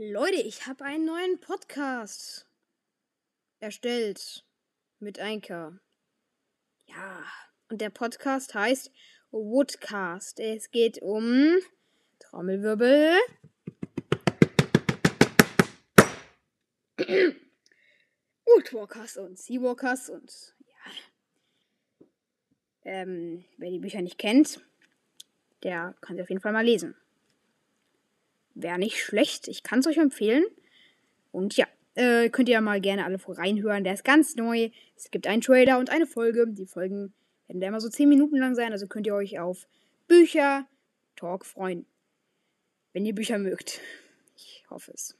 Leute, ich habe einen neuen Podcast erstellt mit Einker. Ja, und der Podcast heißt Woodcast. Es geht um Trommelwirbel. Woodwalkers und Seawalkers und ja. Ähm, wer die Bücher nicht kennt, der kann sie auf jeden Fall mal lesen. Wäre nicht schlecht. Ich kann es euch empfehlen. Und ja, äh, könnt ihr ja mal gerne alle reinhören. Der ist ganz neu. Es gibt einen Trailer und eine Folge. Die Folgen werden da immer so 10 Minuten lang sein. Also könnt ihr euch auf Bücher, Talk freuen. Wenn ihr Bücher mögt. Ich hoffe es.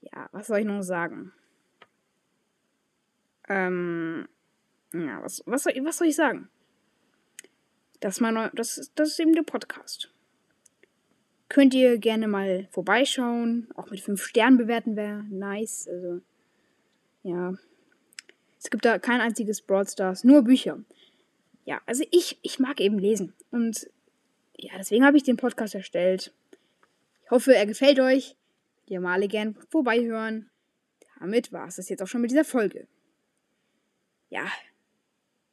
Ja, was soll ich noch sagen? Ähm, ja, was, was, soll, was soll ich sagen? Das ist, mein, das, das ist eben der Podcast könnt ihr gerne mal vorbeischauen. Auch mit 5 Sternen bewerten wäre nice. Also, ja. Es gibt da kein einziges Broadstars, nur Bücher. Ja, also ich, ich mag eben lesen. Und ja, deswegen habe ich den Podcast erstellt. Ich hoffe, er gefällt euch. Ihr mal gern vorbeihören. Damit war es das jetzt auch schon mit dieser Folge. Ja,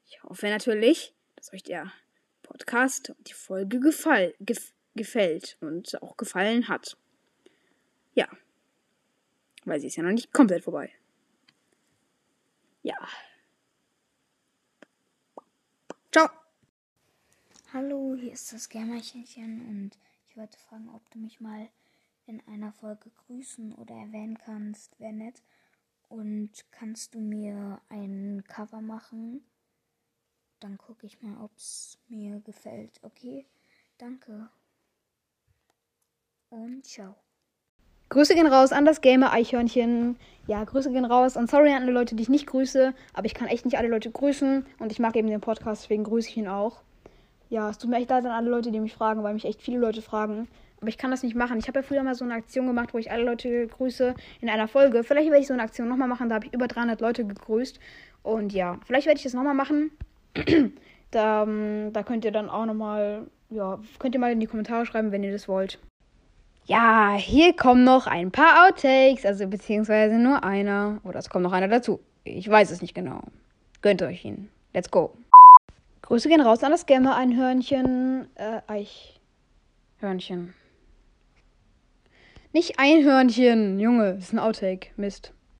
ich hoffe natürlich, dass euch der Podcast und die Folge gefallen. Gef gefällt und auch gefallen hat. Ja. Weil sie ist ja noch nicht komplett vorbei. Ja. Ciao. Hallo, hier ist das Germerchenchen und ich wollte fragen, ob du mich mal in einer Folge grüßen oder erwähnen kannst. Wäre nett. Und kannst du mir ein Cover machen? Dann gucke ich mal, ob es mir gefällt. Okay? Danke und ciao. Grüße gehen raus an das Gamer-Eichhörnchen. Ja, Grüße gehen raus. Und sorry an alle Leute, die ich nicht grüße. Aber ich kann echt nicht alle Leute grüßen. Und ich mag eben den Podcast, deswegen grüße ich ihn auch. Ja, es tut mir echt leid an alle Leute, die mich fragen, weil mich echt viele Leute fragen. Aber ich kann das nicht machen. Ich habe ja früher mal so eine Aktion gemacht, wo ich alle Leute grüße in einer Folge. Vielleicht werde ich so eine Aktion nochmal machen. Da habe ich über 300 Leute gegrüßt. Und ja, vielleicht werde ich das nochmal machen. da, ähm, da könnt ihr dann auch nochmal, ja, könnt ihr mal in die Kommentare schreiben, wenn ihr das wollt. Ja, hier kommen noch ein paar Outtakes, also beziehungsweise nur einer. Oder es kommt noch einer dazu. Ich weiß es nicht genau. Gönnt euch ihn. Let's go. Grüße gehen raus an das Gamer-Einhörnchen. Äh, Eichhörnchen. Nicht Einhörnchen, Junge, das ist ein Outtake. Mist.